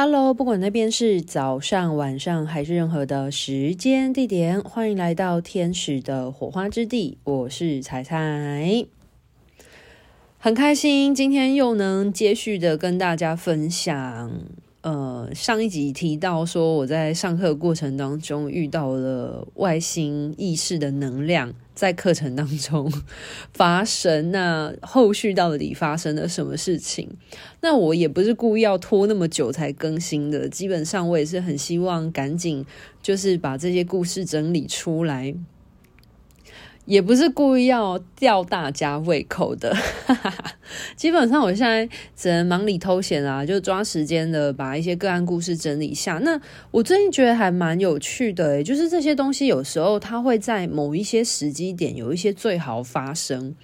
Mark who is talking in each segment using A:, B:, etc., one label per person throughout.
A: Hello，不管那边是早上、晚上还是任何的时间地点，欢迎来到天使的火花之地。我是彩彩，很开心今天又能接续的跟大家分享。呃，上一集提到说我在上课过程当中遇到了外星意识的能量。在课程当中 发生，那后续到底发生了什么事情？那我也不是故意要拖那么久才更新的，基本上我也是很希望赶紧就是把这些故事整理出来。也不是故意要吊大家胃口的，基本上我现在只能忙里偷闲啊，就抓时间的把一些个案故事整理一下。那我最近觉得还蛮有趣的，欸，就是这些东西有时候它会在某一些时机点有一些最好发生。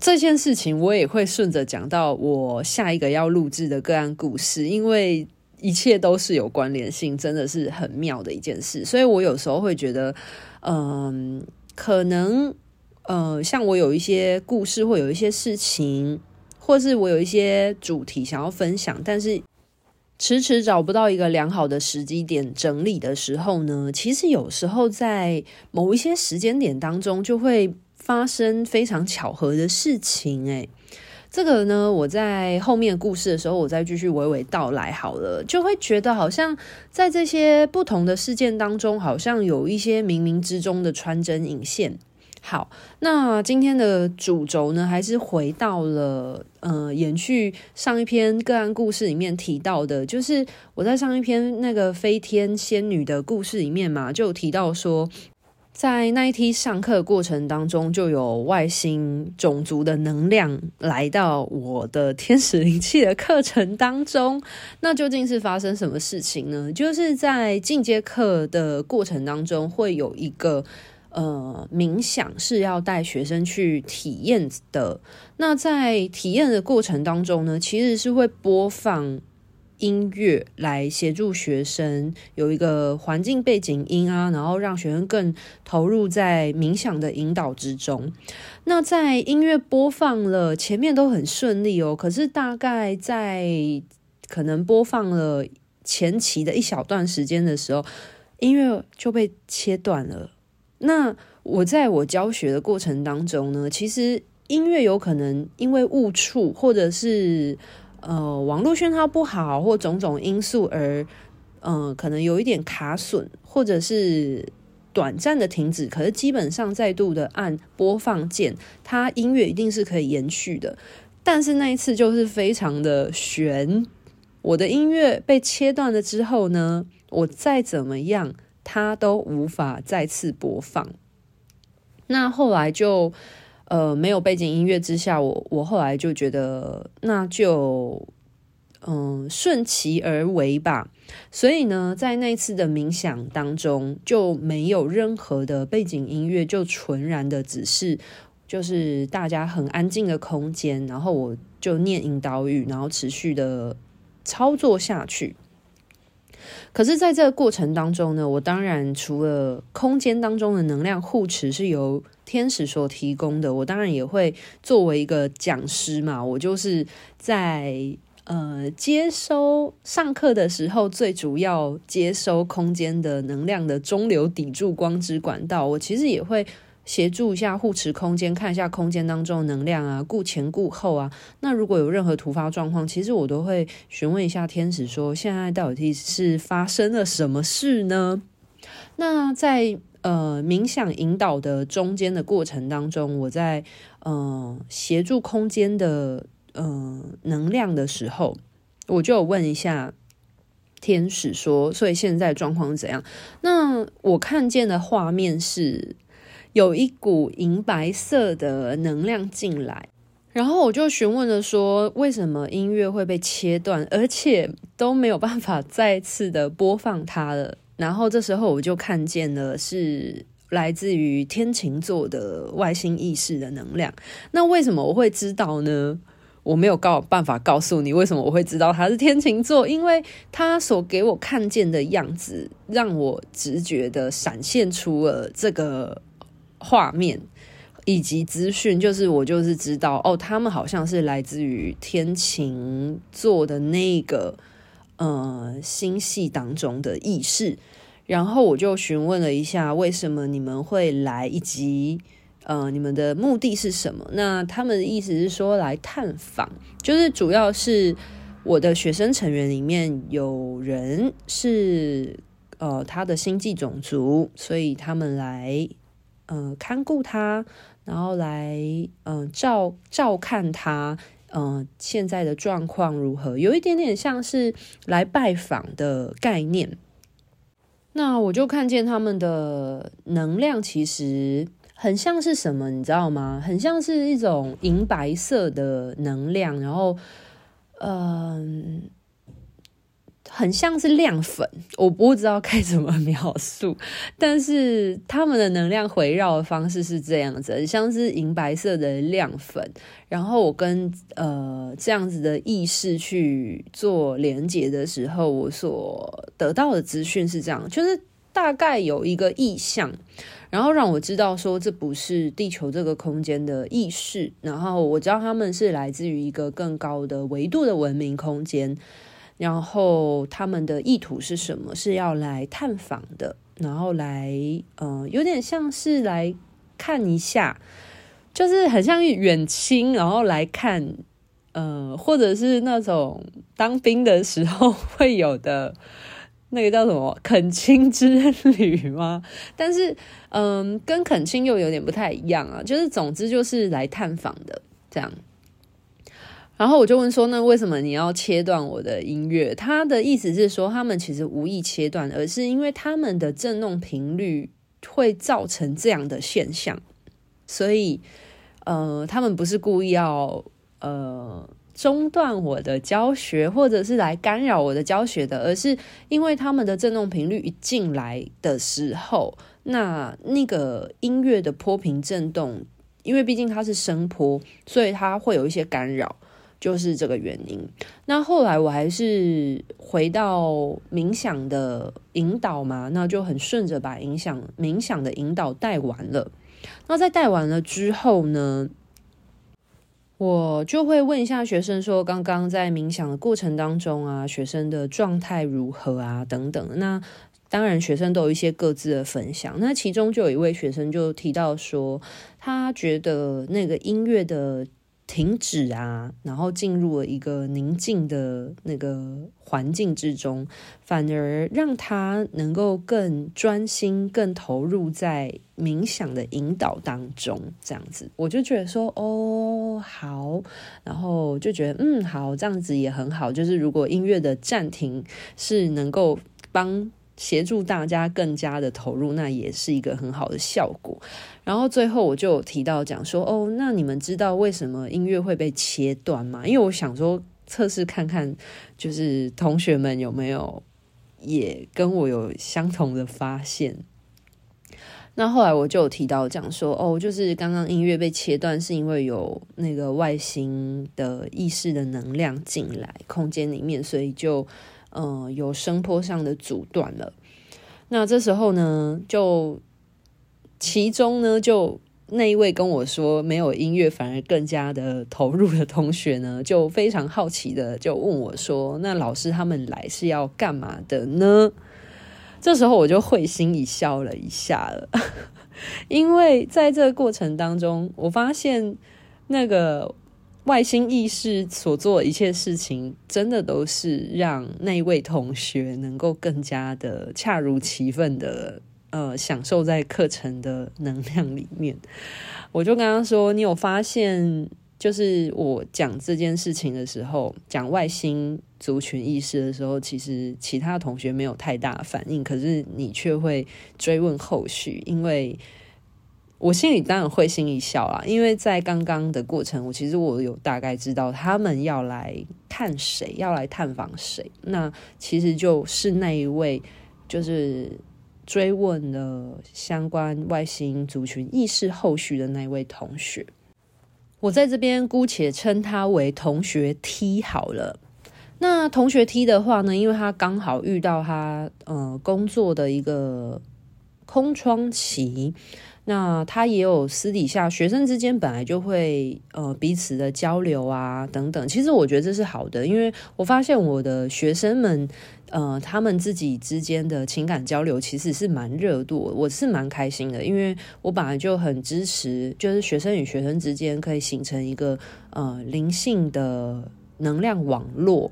A: 这件事情我也会顺着讲到我下一个要录制的个案故事，因为一切都是有关联性，真的是很妙的一件事。所以我有时候会觉得，嗯。可能，呃，像我有一些故事，或有一些事情，或是我有一些主题想要分享，但是迟迟找不到一个良好的时机点整理的时候呢，其实有时候在某一些时间点当中，就会发生非常巧合的事情，诶。这个呢，我在后面故事的时候，我再继续娓娓道来好了，就会觉得好像在这些不同的事件当中，好像有一些冥冥之中的穿针引线。好，那今天的主轴呢，还是回到了呃，延续上一篇个案故事里面提到的，就是我在上一篇那个飞天仙女的故事里面嘛，就有提到说。在那一天上课过程当中，就有外星种族的能量来到我的天使灵气的课程当中。那究竟是发生什么事情呢？就是在进阶课的过程当中，会有一个呃冥想是要带学生去体验的。那在体验的过程当中呢，其实是会播放。音乐来协助学生有一个环境背景音啊，然后让学生更投入在冥想的引导之中。那在音乐播放了，前面都很顺利哦，可是大概在可能播放了前期的一小段时间的时候，音乐就被切断了。那我在我教学的过程当中呢，其实音乐有可能因为误触或者是。呃，网络讯号不好或种种因素而，呃，可能有一点卡损，或者是短暂的停止。可是基本上再度的按播放键，它音乐一定是可以延续的。但是那一次就是非常的悬，我的音乐被切断了之后呢，我再怎么样，它都无法再次播放。那后来就。呃，没有背景音乐之下，我我后来就觉得那就嗯顺其而为吧。所以呢，在那次的冥想当中，就没有任何的背景音乐，就纯然的只是就是大家很安静的空间，然后我就念引导语，然后持续的操作下去。可是，在这个过程当中呢，我当然除了空间当中的能量护持是由天使所提供的，我当然也会作为一个讲师嘛，我就是在呃接收上课的时候，最主要接收空间的能量的中流砥柱光之管道，我其实也会。协助一下护持空间，看一下空间当中的能量啊，顾前顾后啊。那如果有任何突发状况，其实我都会询问一下天使，说现在到底是发生了什么事呢？那在呃冥想引导的中间的过程当中，我在呃协助空间的呃能量的时候，我就问一下天使说，所以现在状况是怎样？那我看见的画面是。有一股银白色的能量进来，然后我就询问了说，为什么音乐会被切断，而且都没有办法再次的播放它了。然后这时候我就看见了是来自于天琴座的外星意识的能量。那为什么我会知道呢？我没有告办法告诉你为什么我会知道它是天琴座，因为它所给我看见的样子，让我直觉的闪现出了这个。画面以及资讯，就是我就是知道哦，他们好像是来自于天琴座的那个呃星系当中的意识。然后我就询问了一下，为什么你们会来，以及呃，你们的目的是什么？那他们的意思是说来探访，就是主要是我的学生成员里面有人是呃他的星际种族，所以他们来呃看顾他，然后来嗯、照照看他，嗯、现在的状况如何？有一点点像是来拜访的概念。那我就看见他们的能量其实很像是什么，你知道吗？很像是一种银白色的能量，然后，嗯、很像是亮粉，我不知道该怎么描述，但是他们的能量回绕的方式是这样子，很像是银白色的亮粉。然后我跟呃这样子的意识去做连接的时候，我所得到的资讯是这样，就是大概有一个意象，然后让我知道说这不是地球这个空间的意识，然后我知道他们是来自于一个更高的维度的文明空间。然后他们的意图是什么？是要来探访的，然后来，嗯、呃，有点像是来看一下，就是很像远亲，然后来看，呃，或者是那种当兵的时候会有的那个叫什么恳亲之旅吗？但是，嗯、跟恳亲又有点不太一样啊。就是总之就是来探访的这样。然后我就问说：“那为什么你要切断我的音乐？”他的意思是说，他们其实无意切断，而是因为他们的振动频率会造成这样的现象，所以呃，他们不是故意要呃中断我的教学，或者是来干扰我的教学的，而是因为他们的振动频率一进来的时候，那那个音乐的波频振动，因为毕竟它是声波，所以它会有一些干扰。就是这个原因。那后来我还是回到冥想的引导嘛，那就很顺着把冥想冥想的引导带完了。那在带完了之后呢，我就会问一下学生说，刚刚在冥想的过程当中啊，学生的状态如何啊？等等。那当然，学生都有一些各自的分享。那其中就有一位学生就提到说，他觉得那个音乐的。停止啊，然后进入了一个宁静的那个环境之中，反而让他能够更专心、更投入在冥想的引导当中。这样子，我就觉得说，哦，好，然后就觉得，嗯，好，这样子也很好。就是如果音乐的暂停是能够帮。协助大家更加的投入，那也是一个很好的效果。然后最后我就提到讲说，哦，那你们知道为什么音乐会被切断吗？因为我想说测试看看，就是同学们有没有也跟我有相同的发现。那后来我就有提到讲说，哦，就是刚刚音乐被切断，是因为有那个外星的意识的能量进来空间里面，所以就。呃，有声波上的阻断了。那这时候呢，就其中呢，就那一位跟我说没有音乐反而更加的投入的同学呢，就非常好奇的就问我说：“那老师他们来是要干嘛的呢？”这时候我就会心一笑了一下了，因为在这个过程当中，我发现那个。外星意识所做的一切事情，真的都是让那位同学能够更加的恰如其分的呃享受在课程的能量里面。我就刚刚说：“你有发现，就是我讲这件事情的时候，讲外星族群意识的时候，其实其他同学没有太大反应，可是你却会追问后续，因为。”我心里当然会心一笑啦，因为在刚刚的过程，我其实我有大概知道他们要来看谁，要来探访谁。那其实就是那一位，就是追问了相关外星族群意识后续的那一位同学。我在这边姑且称他为同学 T 好了。那同学 T 的话呢，因为他刚好遇到他呃工作的一个空窗期。那他也有私底下学生之间本来就会呃彼此的交流啊等等。其实我觉得这是好的，因为我发现我的学生们呃他们自己之间的情感交流其实是蛮热度，我是蛮开心的，因为我本来就很支持，就是学生与学生之间可以形成一个呃灵性的能量网络。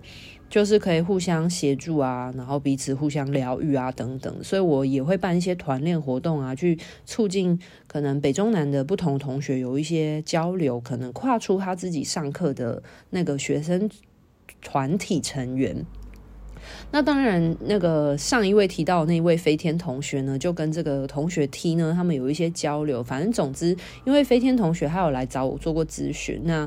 A: 就是可以互相协助啊，然后彼此互相疗愈啊，等等。所以我也会办一些团练活动啊，去促进可能北中南的不同同学有一些交流，可能跨出他自己上课的那个学生团体成员。那当然，那个上一位提到的那位飞天同学呢，就跟这个同学 T 呢，他们有一些交流。反正总之，因为飞天同学他有来找我做过咨询，那。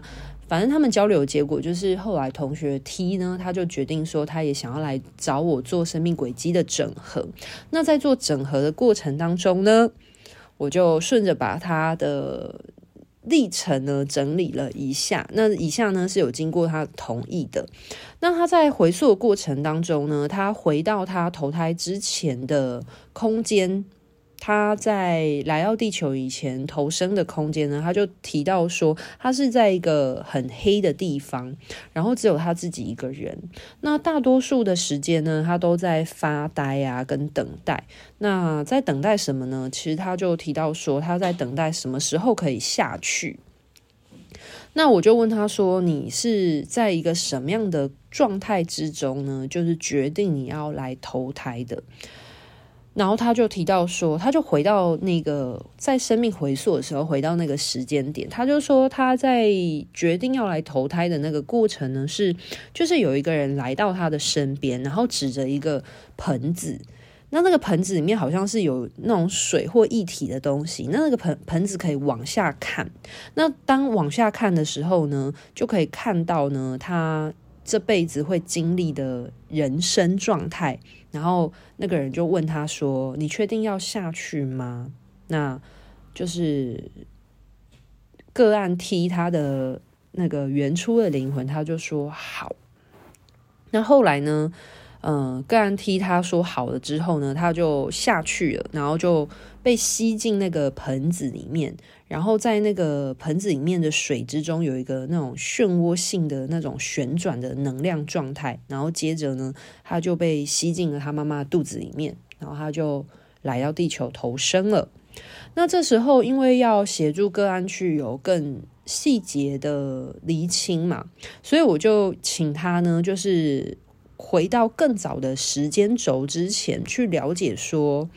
A: 反正他们交流结果就是，后来同学 T 呢，他就决定说，他也想要来找我做生命轨迹的整合。那在做整合的过程当中呢，我就顺着把他的历程呢整理了一下。那以下呢是有经过他同意的。那他在回溯的过程当中呢，他回到他投胎之前的空间。他在来到地球以前投生的空间呢，他就提到说，他是在一个很黑的地方，然后只有他自己一个人。那大多数的时间呢，他都在发呆啊，跟等待。那在等待什么呢？其实他就提到说，他在等待什么时候可以下去。那我就问他说，你是在一个什么样的状态之中呢？就是决定你要来投胎的。然后他就提到说，他就回到那个在生命回溯的时候，回到那个时间点，他就说他在决定要来投胎的那个过程呢，是就是有一个人来到他的身边，然后指着一个盆子，那那个盆子里面好像是有那种水或液体的东西，那那个盆盆子可以往下看，那当往下看的时候呢，就可以看到呢他这辈子会经历的人生状态。然后那个人就问他说：“你确定要下去吗？”那就是个案 T 他的那个原初的灵魂，他就说好。那后来呢？嗯、呃，个案 T 他说好了之后呢，他就下去了，然后就被吸进那个盆子里面，然后在那个盆子里面的水之中有一个那种漩涡性的那种旋转的能量状态，然后接着呢，他就被吸进了他妈妈肚子里面，然后他就来到地球投生了。那这时候因为要协助个案去有更细节的厘清嘛，所以我就请他呢，就是。回到更早的时间轴之前，去了解说，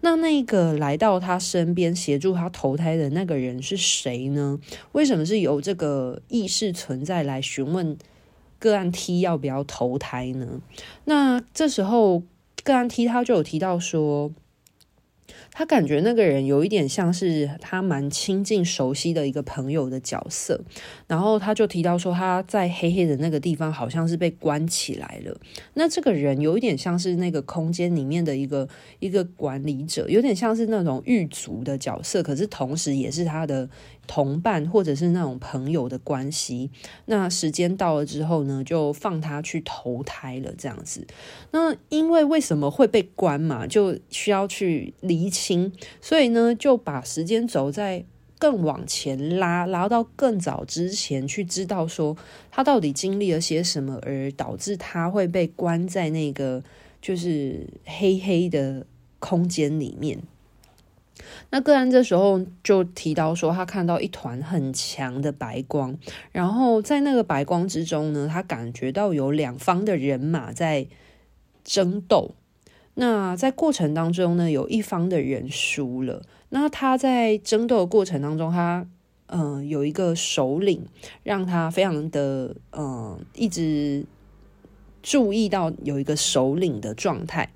A: 那那个来到他身边协助他投胎的那个人是谁呢？为什么是由这个意识存在来询问个案 T 要不要投胎呢？那这时候个案 T 他就有提到说。他感觉那个人有一点像是他蛮亲近、熟悉的一个朋友的角色，然后他就提到说他在黑黑的那个地方好像是被关起来了。那这个人有一点像是那个空间里面的一个一个管理者，有点像是那种狱卒的角色，可是同时也是他的。同伴或者是那种朋友的关系，那时间到了之后呢，就放他去投胎了，这样子。那因为为什么会被关嘛，就需要去厘清，所以呢，就把时间轴再更往前拉，拉到更早之前去知道说他到底经历了些什么，而导致他会被关在那个就是黑黑的空间里面。那个案这时候就提到说，他看到一团很强的白光，然后在那个白光之中呢，他感觉到有两方的人马在争斗。那在过程当中呢，有一方的人输了。那他在争斗的过程当中，他嗯、有一个首领，让他非常的嗯、一直。注意到有一个首领的状态，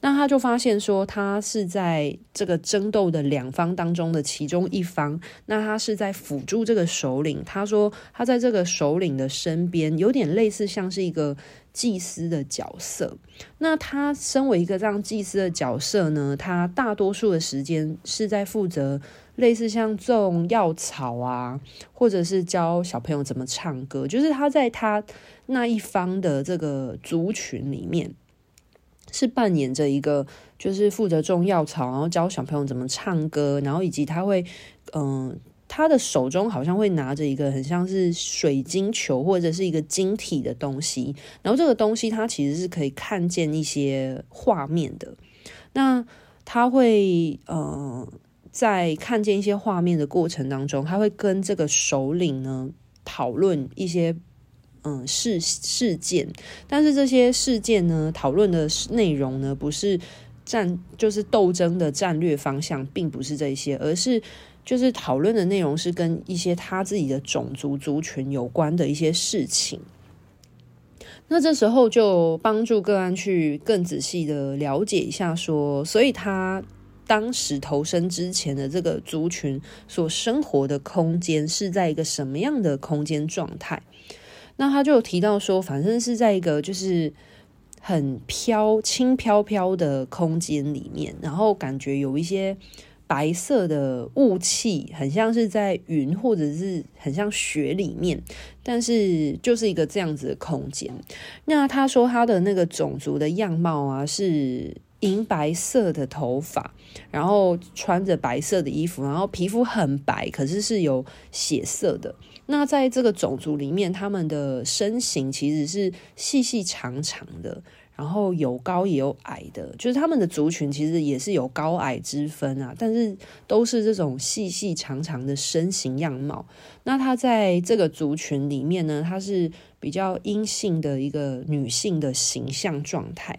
A: 那他就发现说，他是在这个争斗的两方当中的其中一方，那他是在辅助这个首领。他说，他在这个首领的身边，有点类似像是一个祭司的角色。那他身为一个这样祭司的角色呢，他大多数的时间是在负责。类似像种药草啊，或者是教小朋友怎么唱歌，就是他在他那一方的这个族群里面，是扮演着一个就是负责种药草，然后教小朋友怎么唱歌，然后以及他会嗯。他的手中好像会拿着一个很像是水晶球或者是一个晶体的东西，然后这个东西它其实是可以看见一些画面的。那他会呃在看见一些画面的过程当中，他会跟这个首领呢讨论一些嗯事事件，但是这些事件呢讨论的内容呢不是战就是斗争的战略方向，并不是这些，而是。就是讨论的内容是跟一些他自己的种族族群有关的一些事情，那这时候就帮助个案去更仔细的了解一下，说，所以他当时投生之前的这个族群所生活的空间是在一个什么样的空间状态？那他就提到说，反正是在一个就是很飘轻飘飘的空间里面，然后感觉有一些。白色的雾气很像是在云，或者是很像雪里面，但是就是一个这样子的空间。那他说他的那个种族的样貌啊，是银白色的头发，然后穿着白色的衣服，然后皮肤很白，可是是有血色的。那在这个种族里面，他们的身形其实是细细长长的。然后有高也有矮的，就是他们的族群其实也是有高矮之分啊，但是都是这种细细长长的身形样貌。那她在这个族群里面呢，她是比较阴性的一个女性的形象状态。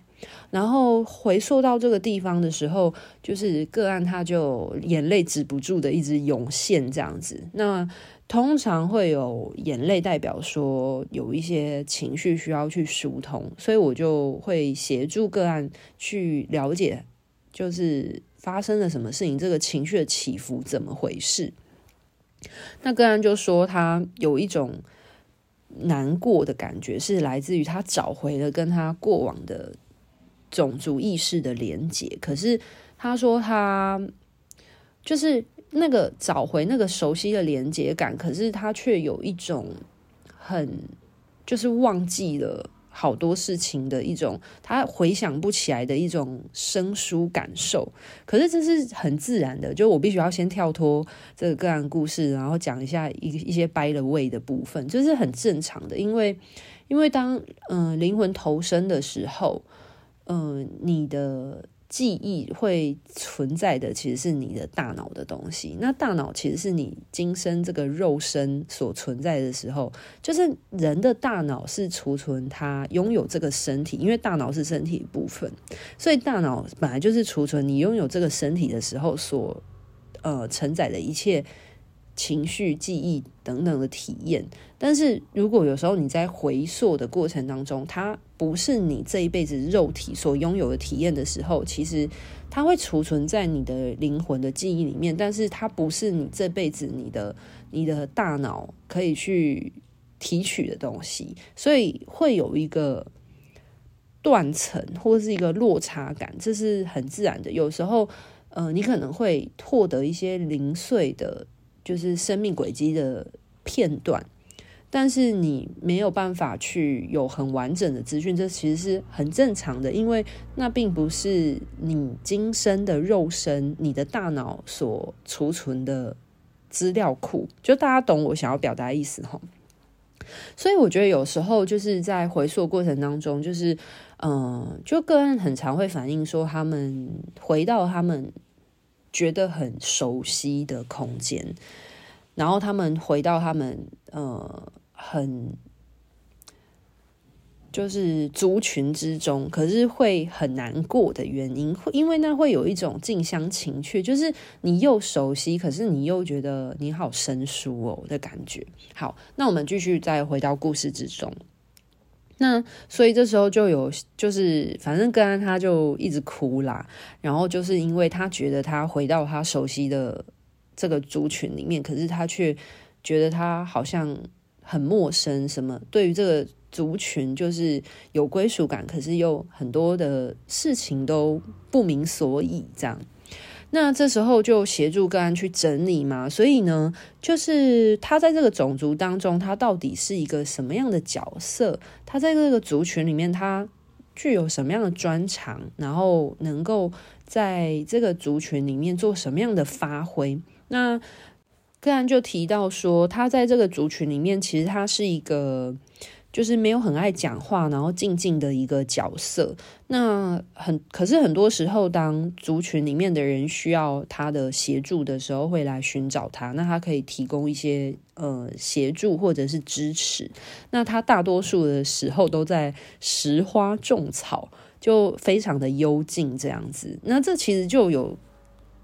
A: 然后回溯到这个地方的时候，就是个案，他就眼泪止不住的一直涌现这样子。那通常会有眼泪，代表说有一些情绪需要去疏通，所以我就会协助个案去了解，就是发生了什么事情，这个情绪的起伏怎么回事。那个案就说他有一种难过的感觉，是来自于他找回了跟他过往的种族意识的连结，可是他说他就是。那个找回那个熟悉的连接感，可是他却有一种很就是忘记了好多事情的一种，他回想不起来的一种生疏感受。可是这是很自然的，就我必须要先跳脱这个个案故事，然后讲一下一一些 by the way 的部分，这是很正常的。因为因为当嗯、灵魂投生的时候，呃、你的。记忆会存在的其实是你的大脑的东西。那大脑其实是你今生这个肉身所存在的时候，就是人的大脑是储存它拥有这个身体，因为大脑是身体部分，所以大脑本来就是储存你拥有这个身体的时候所呃承载的一切。情绪、记忆等等的体验，但是如果有时候你在回溯的过程当中，它不是你这一辈子肉体所拥有的体验的时候，其实它会储存在你的灵魂的记忆里面，但是它不是你这辈子你的你的大脑可以去提取的东西，所以会有一个断层或是一个落差感，这是很自然的。有时候，呃，你可能会获得一些零碎的。就是生命轨迹的片段，但是你没有办法去有很完整的资讯，这其实是很正常的，因为那并不是你今生的肉身、你的大脑所储存的资料库。就大家懂我想要表达意思哈。所以我觉得有时候就是在回溯过程当中，就是嗯，就个案很常会反映说，他们回到他们。觉得很熟悉的空间，然后他们回到他们呃很就是族群之中，可是会很难过的原因，会因为那会有一种近乡情怯，就是你又熟悉，可是你又觉得你好生疏哦的感觉。好，那我们继续再回到故事之中。那所以这时候就有，就是反正个案他就一直哭啦，然后就是因为他觉得他回到他熟悉的这个族群里面，可是他却觉得他好像很陌生，什么对于这个族群就是有归属感，可是又很多的事情都不明所以这样。那这时候就协助个案去整理嘛，所以呢，就是他在这个种族当中，他到底是一个什么样的角色？他在这个族群里面，他具有什么样的专长，然后能够在这个族群里面做什么样的发挥。那个案就提到说，他在这个族群里面，其实他是一个。就是没有很爱讲话，然后静静的一个角色。那很，可是很多时候，当族群里面的人需要他的协助的时候，会来寻找他。那他可以提供一些呃协助或者是支持。那他大多数的时候都在拾花种草，就非常的幽静这样子。那这其实就有。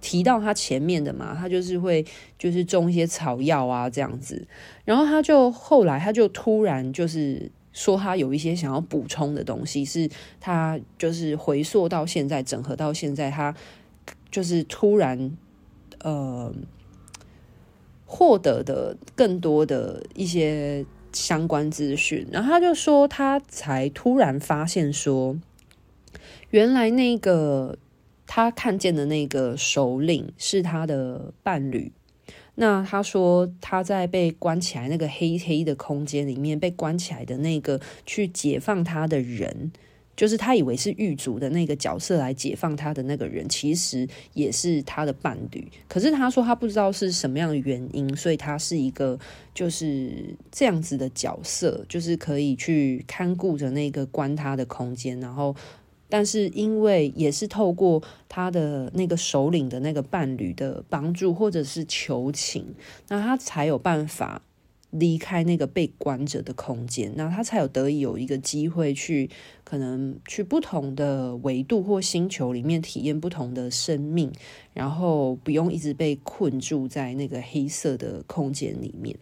A: 提到他前面的嘛，他就是会就是种一些草药啊这样子，然后他就后来他就突然就是说他有一些想要补充的东西，是他就是回溯到现在，整合到现在，他就是突然呃获得的更多的一些相关资讯，然后他就说他才突然发现说，原来那个。他看见的那个首领是他的伴侣。那他说他在被关起来那个黑黑的空间里面被关起来的那个去解放他的人，就是他以为是狱卒的那个角色来解放他的那个人，其实也是他的伴侣。可是他说他不知道是什么样的原因，所以他是一个就是这样子的角色，就是可以去看顾着那个关他的空间，然后。但是因为也是透过他的那个首领的那个伴侣的帮助，或者是求情，那他才有办法离开那个被关着的空间，那他才有得以有一个机会去可能去不同的维度或星球里面体验不同的生命，然后不用一直被困住在那个黑色的空间里面。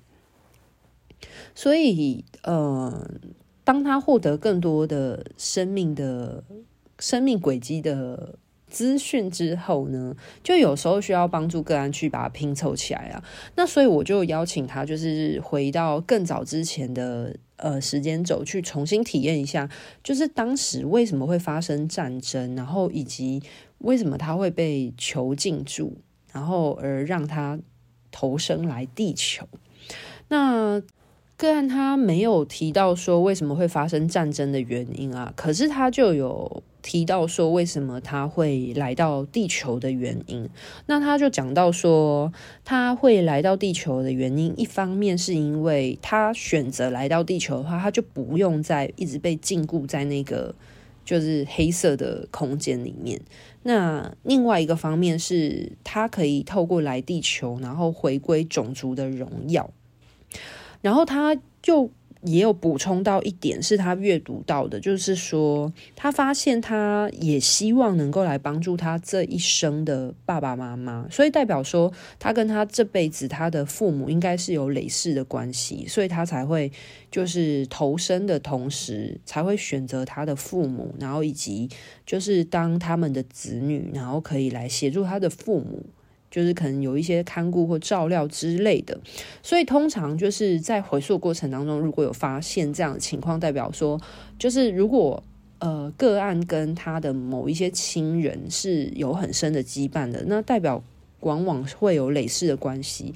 A: 所以，呃，当他获得更多的生命的。生命轨迹的资讯之后呢，就有时候需要帮助个案去把它拼凑起来啊。那所以我就邀请他，就是回到更早之前的呃时间轴去重新体验一下，就是当时为什么会发生战争，然后以及为什么他会被囚禁住，然后而让他投生来地球。那个案他没有提到说为什么会发生战争的原因啊，可是他就有。提到说为什么他会来到地球的原因，那他就讲到说他会来到地球的原因，一方面是因为他选择来到地球的话，他就不用再一直被禁锢在那个就是黑色的空间里面。那另外一个方面是他可以透过来地球，然后回归种族的荣耀，然后他就。也有补充到一点，是他阅读到的，就是说他发现他也希望能够来帮助他这一生的爸爸妈妈，所以代表说他跟他这辈子他的父母应该是有累世的关系，所以他才会就是投身的同时才会选择他的父母，然后以及就是当他们的子女，然后可以来协助他的父母。就是可能有一些看顾或照料之类的，所以通常就是在回溯过程当中，如果有发现这样的情况，代表说，就是如果呃个案跟他的某一些亲人是有很深的羁绊的，那代表往往会有累世的关系。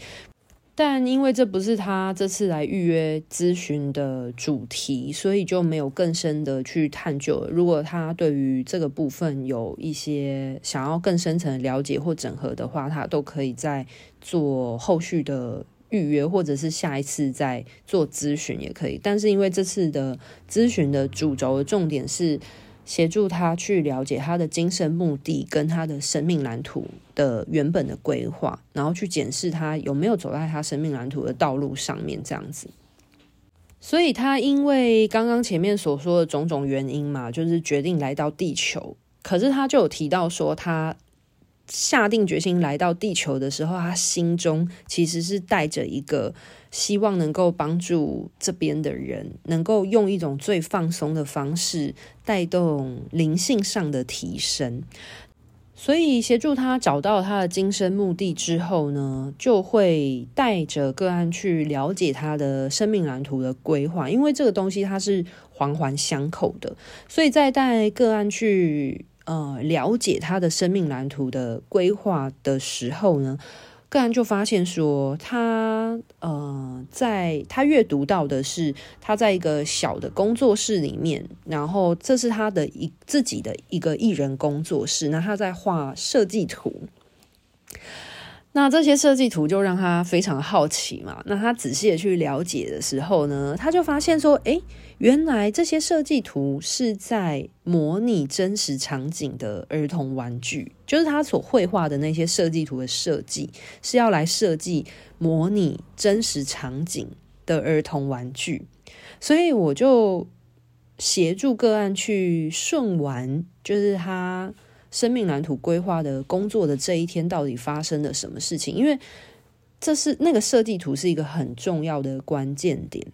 A: 但因为这不是他这次来预约咨询的主题，所以就没有更深的去探究。如果他对于这个部分有一些想要更深层的了解或整合的话，他都可以再做后续的预约，或者是下一次再做咨询也可以。但是因为这次的咨询的主轴的重点是。协助他去了解他的精神目的跟他的生命蓝图的原本的规划，然后去检视他有没有走在他生命蓝图的道路上面，这样子。所以他因为刚刚前面所说的种种原因嘛，就是决定来到地球。可是他就有提到说，他下定决心来到地球的时候，他心中其实是带着一个。希望能够帮助这边的人，能够用一种最放松的方式带动灵性上的提升。所以协助他找到他的今生目的之后呢，就会带着个案去了解他的生命蓝图的规划，因为这个东西它是环环相扣的。所以在带个案去呃了解他的生命蓝图的规划的时候呢。个人就发现说，他呃，在他阅读到的是他在一个小的工作室里面，然后这是他的一自己的一个艺人工作室，那他在画设计图。那这些设计图就让他非常好奇嘛。那他仔细的去了解的时候呢，他就发现说，诶，原来这些设计图是在模拟真实场景的儿童玩具，就是他所绘画的那些设计图的设计是要来设计模拟真实场景的儿童玩具。所以我就协助个案去顺完，就是他。生命蓝图规划的工作的这一天，到底发生了什么事情？因为这是那个设计图是一个很重要的关键点。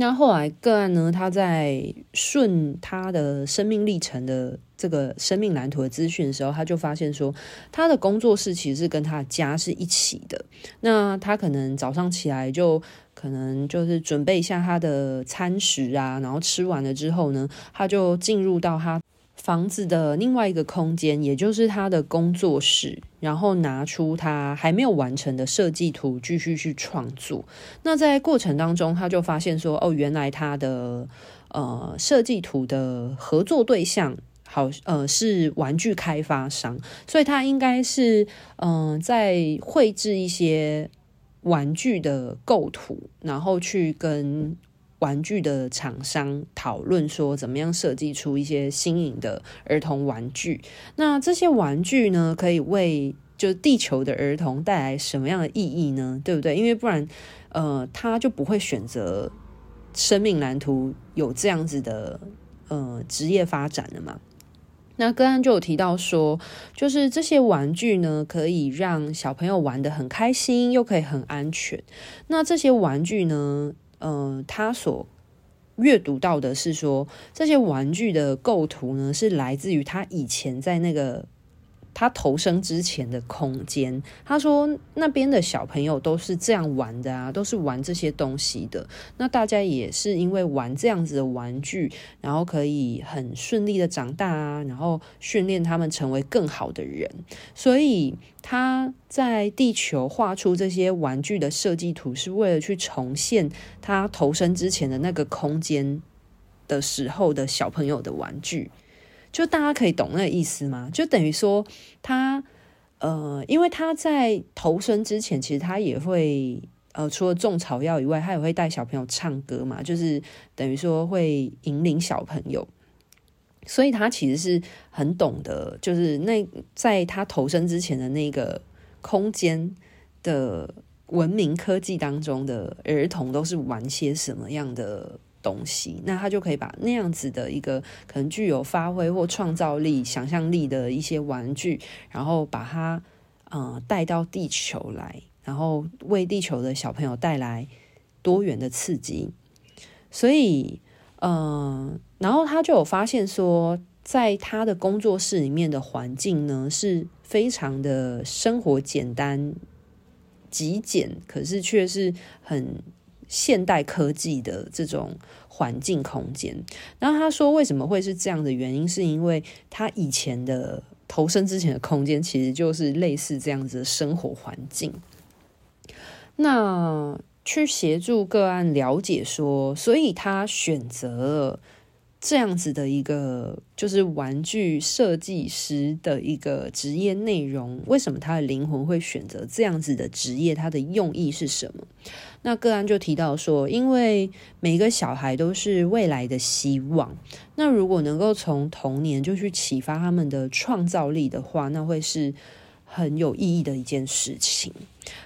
A: 那后来个案呢，他在顺他的生命历程的这个生命蓝图的资讯的时候，他就发现说，他的工作室其实是跟他的家是一起的。那他可能早上起来就可能就是准备一下他的餐食啊，然后吃完了之后呢，他就进入到他。房子的另外一个空间，也就是他的工作室，然后拿出他还没有完成的设计图，继续去创作。那在过程当中，他就发现说，哦，原来他的呃设计图的合作对象，好呃是玩具开发商，所以他应该是嗯、在绘制一些玩具的构图，然后去跟。玩具的厂商讨论说，怎么样设计出一些新颖的儿童玩具？那这些玩具呢，可以为就地球的儿童带来什么样的意义呢？对不对？因为不然，呃，他就不会选择生命蓝图有这样子的呃职业发展了嘛。那个案就有提到说，就是这些玩具呢，可以让小朋友玩得很开心，又可以很安全。那这些玩具呢？嗯，他所阅读到的是说，这些玩具的构图呢，是来自于他以前在那个。他投生之前的空间，他说那边的小朋友都是这样玩的啊，都是玩这些东西的。那大家也是因为玩这样子的玩具，然后可以很顺利的长大啊，然后训练他们成为更好的人。所以他在地球画出这些玩具的设计图，是为了去重现他投生之前的那个空间的时候的小朋友的玩具。就大家可以懂那个意思吗？就等于说他，呃，因为他在投生之前，其实他也会，呃，除了种草药以外，他也会带小朋友唱歌嘛，就是等于说会引领小朋友，所以他其实是很懂得，就是那在他投生之前的那个空间的文明科技当中的儿童都是玩些什么样的东西，那他就可以把那样子的一个可能具有发挥或创造力、想象力的一些玩具，然后把它呃带到地球来，然后为地球的小朋友带来多元的刺激。所以，嗯、呃，然后他就有发现说，在他的工作室里面的环境呢，是非常的生活简单、极简，可是却是很。现代科技的这种环境空间，然后他说为什么会是这样的原因，是因为他以前的投生之前的空间其实就是类似这样子的生活环境。那去协助个案了解说，所以他选择了。这样子的一个就是玩具设计师的一个职业内容，为什么他的灵魂会选择这样子的职业？他的用意是什么？那个案就提到说，因为每个小孩都是未来的希望，那如果能够从童年就去启发他们的创造力的话，那会是很有意义的一件事情。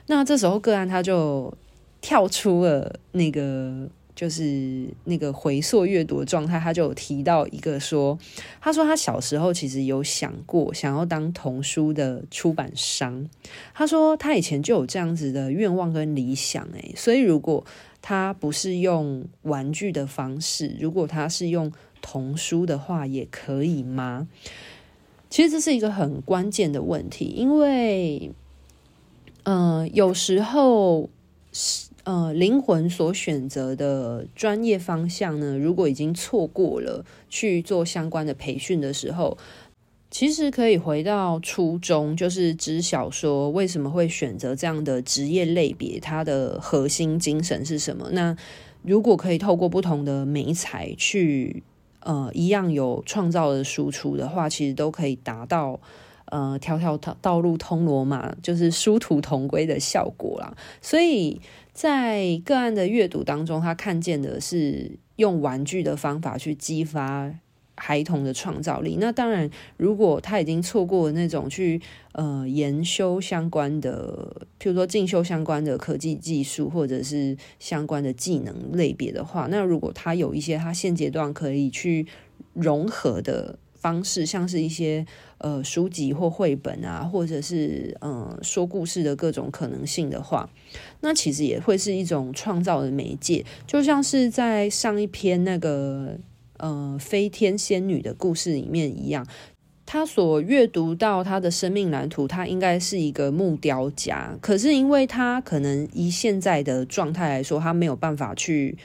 A: 那这时候个案他就跳出了那个。就是那个回溯阅读的状态，他就有提到一个说，他说他小时候其实有想过想要当童书的出版商，他说他以前就有这样子的愿望跟理想，诶，所以如果他不是用玩具的方式，如果他是用童书的话，也可以吗？其实这是一个很关键的问题，因为，嗯、有时候是。呃，灵魂所选择的专业方向呢，如果已经错过了去做相关的培训的时候，其实可以回到初衷，就是知晓说为什么会选择这样的职业类别，它的核心精神是什么？那如果可以透过不同的媒材去，呃，一样有创造的输出的话，其实都可以达到。呃，条条道路通罗马，就是殊途同归的效果啦。所以在个案的阅读当中，他看见的是用玩具的方法去激发孩童的创造力。那当然，如果他已经错过那种去呃研修相关的，譬如说进修相关的科技技术或者是相关的技能类别的话，那如果他有一些他现阶段可以去融合的。方式像是一些呃书籍或绘本啊，或者是嗯、呃、说故事的各种可能性的话，那其实也会是一种创造的媒介。就像是在上一篇那个呃飞天仙女的故事里面一样，他所阅读到他的生命蓝图，他应该是一个木雕家，可是因为他可能以现在的状态来说，他没有办法去。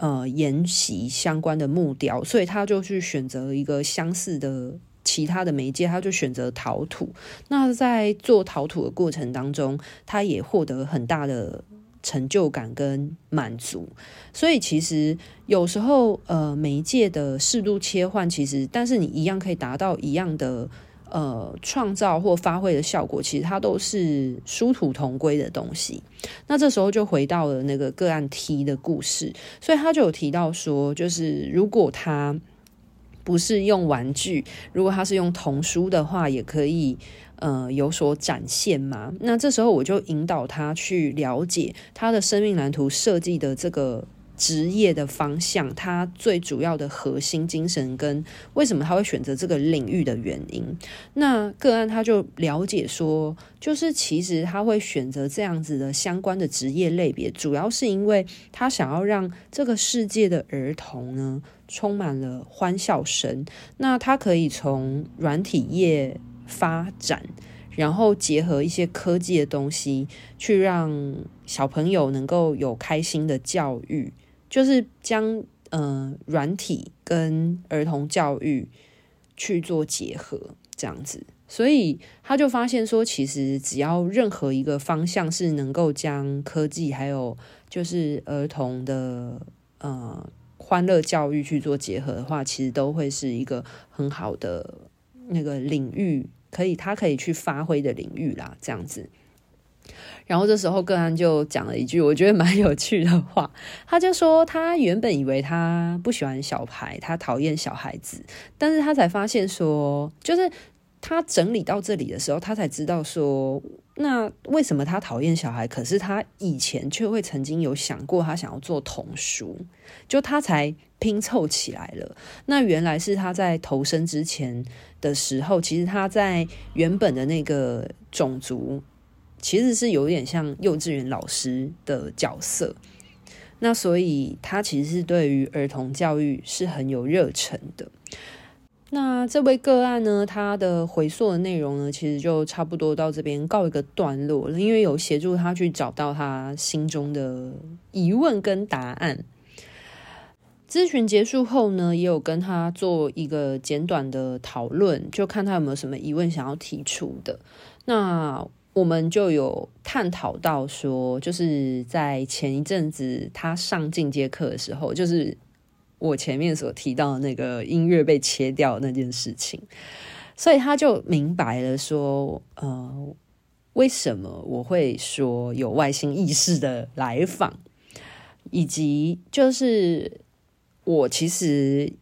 A: 呃，研习相关的木雕，所以他就去选择一个相似的其他的媒介，他就选择陶土。那在做陶土的过程当中，他也获得很大的成就感跟满足。所以其实有时候，呃，媒介的适度切换，其实但是你一样可以达到一样的。呃，创造或发挥的效果，其实它都是殊途同归的东西。那这时候就回到了那个个案 T 的故事，所以他就有提到说，就是如果他不是用玩具，如果他是用童书的话，也可以呃有所展现嘛。那这时候我就引导他去了解他的生命蓝图设计的这个。职业的方向，他最主要的核心精神跟为什么他会选择这个领域的原因，那个案他就了解说，就是其实他会选择这样子的相关的职业类别，主要是因为他想要让这个世界的儿童呢充满了欢笑声。那他可以从软体业发展，然后结合一些科技的东西，去让小朋友能够有开心的教育。就是将呃软体跟儿童教育去做结合，这样子，所以他就发现说，其实只要任何一个方向是能够将科技还有就是儿童的呃欢乐教育去做结合的话，其实都会是一个很好的那个领域，可以他可以去发挥的领域啦，这样子。然后这时候个案就讲了一句我觉得蛮有趣的话，他就说他原本以为他不喜欢小孩，他讨厌小孩子，但是他才发现说，就是他整理到这里的时候，他才知道说，那为什么他讨厌小孩？可是他以前却会曾经有想过他想要做童书，就他才拼凑起来了。那原来是他在投生之前的时候，其实他在原本的那个种族。其实是有点像幼稚园老师的角色，那所以他其实是对于儿童教育是很有热忱的。那这位个案呢，他的回溯的内容呢，其实就差不多到这边告一个段落了，因为有协助他去找到他心中的疑问跟答案。咨询结束后呢，也有跟他做一个简短的讨论，就看他有没有什么疑问想要提出的。那我们就有探讨到说，就是在前一阵子他上进阶课的时候，就是我前面所提到的那个音乐被切掉那件事情，所以他就明白了说，呃，为什么我会说有外星意识的来访，以及就是我其实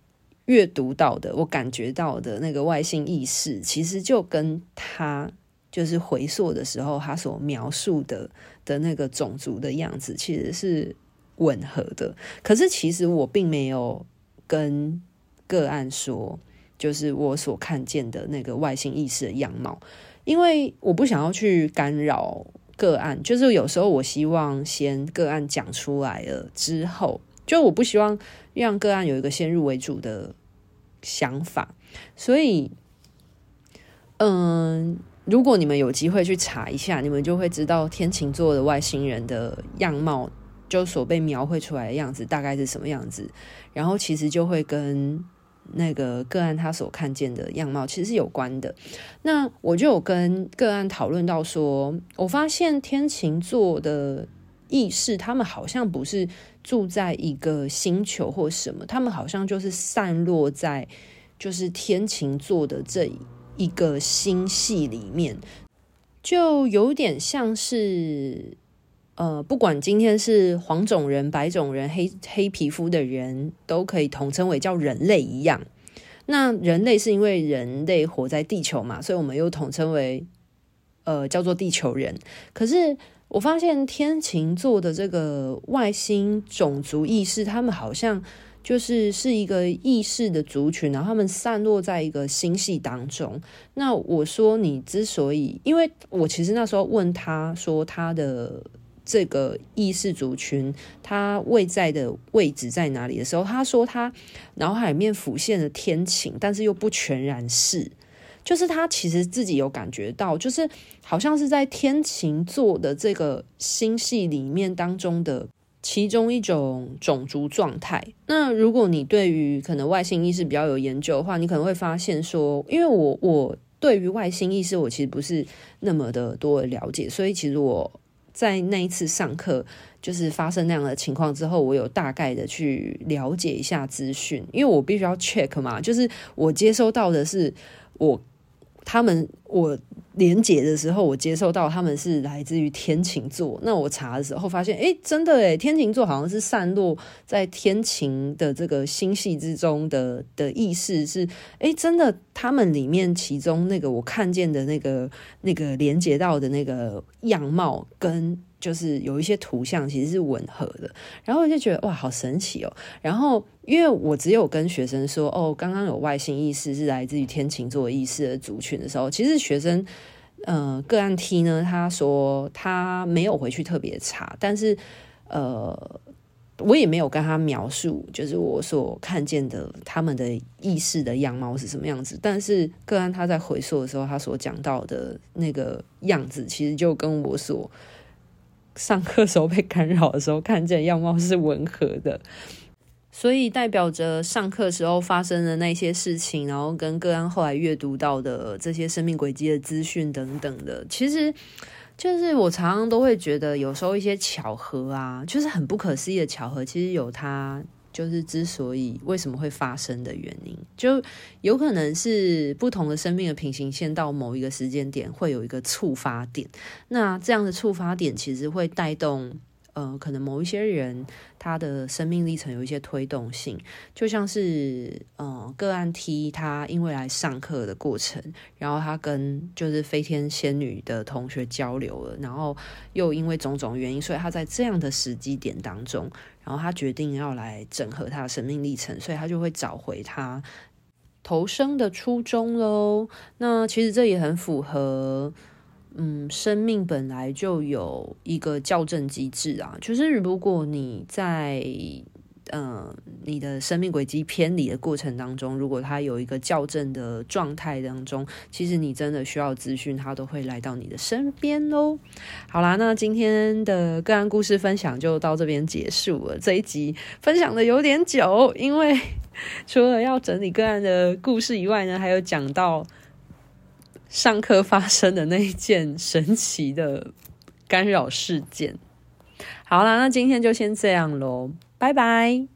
A: 阅读到的，我感觉到的那个外星意识，其实就跟他。就是回溯的时候，他所描述的的那个种族的样子，其实是吻合的。可是，其实我并没有跟个案说，就是我所看见的那个外星意识的样貌，因为我不想要去干扰个案。就是有时候，我希望先个案讲出来了之后，就我不希望让个案有一个先入为主的想法。所以，嗯。如果你们有机会去查一下，你们就会知道天秤座的外星人的样貌，就所被描绘出来的样子大概是什么样子。然后其实就会跟那个个案他所看见的样貌其实是有关的。那我就有跟个案讨论到说，我发现天琴座的意识，他们好像不是住在一个星球或什么，他们好像就是散落在就是天琴座的这一个星系里面，就有点像是。呃，不管今天是黄种人、白种人、黑黑皮肤的人，都可以统称为叫人类一样。那人类是因为人类活在地球嘛，所以我们又统称为呃叫做地球人。可是我发现天琴座的这个外星种族意识，他们好像就是是一个意识的族群，然后他们散落在一个星系当中。那我说你之所以，因为我其实那时候问他说他的。这个意识族群，他位在的位置在哪里的时候，他说他脑海里面浮现了天晴，但是又不全然是，就是他其实自己有感觉到，就是好像是在天秤座的这个星系里面当中的其中一种种族状态。那如果你对于可能外星意识比较有研究的话，你可能会发现说，因为我我对于外星意识我其实不是那么的多的了解，所以其实我。在那一次上课，就是发生那样的情况之后，我有大概的去了解一下资讯，因为我必须要 check 嘛，就是我接收到的是我他们我。连结的时候，我接受到他们是来自于天琴座。那我查的时候发现，诶，真的诶，天秤座好像是散落在天琴的这个星系之中的的意识是，诶，真的，他们里面其中那个我看见的那个那个连接到的那个样貌跟。就是有一些图像其实是吻合的，然后我就觉得哇，好神奇哦。然后因为我只有跟学生说哦，刚刚有外星意识是来自于天琴座意识的族群的时候，其实学生呃个案 T 呢，他说他没有回去特别查，但是呃我也没有跟他描述，就是我所看见的他们的意识的样貌是什么样子。但是个案他在回溯的时候，他所讲到的那个样子，其实就跟我所。上课时候被干扰的时候，看见样貌是吻合的，所以代表着上课时候发生的那些事情，然后跟个案后来阅读到的这些生命轨迹的资讯等等的，其实就是我常常都会觉得，有时候一些巧合啊，就是很不可思议的巧合，其实有它。就是之所以为什么会发生的原因，就有可能是不同的生命的平行线到某一个时间点会有一个触发点，那这样的触发点其实会带动。呃，可能某一些人他的生命历程有一些推动性，就像是呃个案 T，他因为来上课的过程，然后他跟就是飞天仙女的同学交流了，然后又因为种种原因，所以他在这样的时机点当中，然后他决定要来整合他的生命历程，所以他就会找回他投生的初衷喽。那其实这也很符合。嗯，生命本来就有一个校正机制啊，就是如果你在呃你的生命轨迹偏离的过程当中，如果它有一个校正的状态当中，其实你真的需要资讯，它都会来到你的身边哦。好啦，那今天的个案故事分享就到这边结束了。这一集分享的有点久，因为 除了要整理个案的故事以外呢，还有讲到。上课发生的那一件神奇的干扰事件。好啦，那今天就先这样喽，拜拜。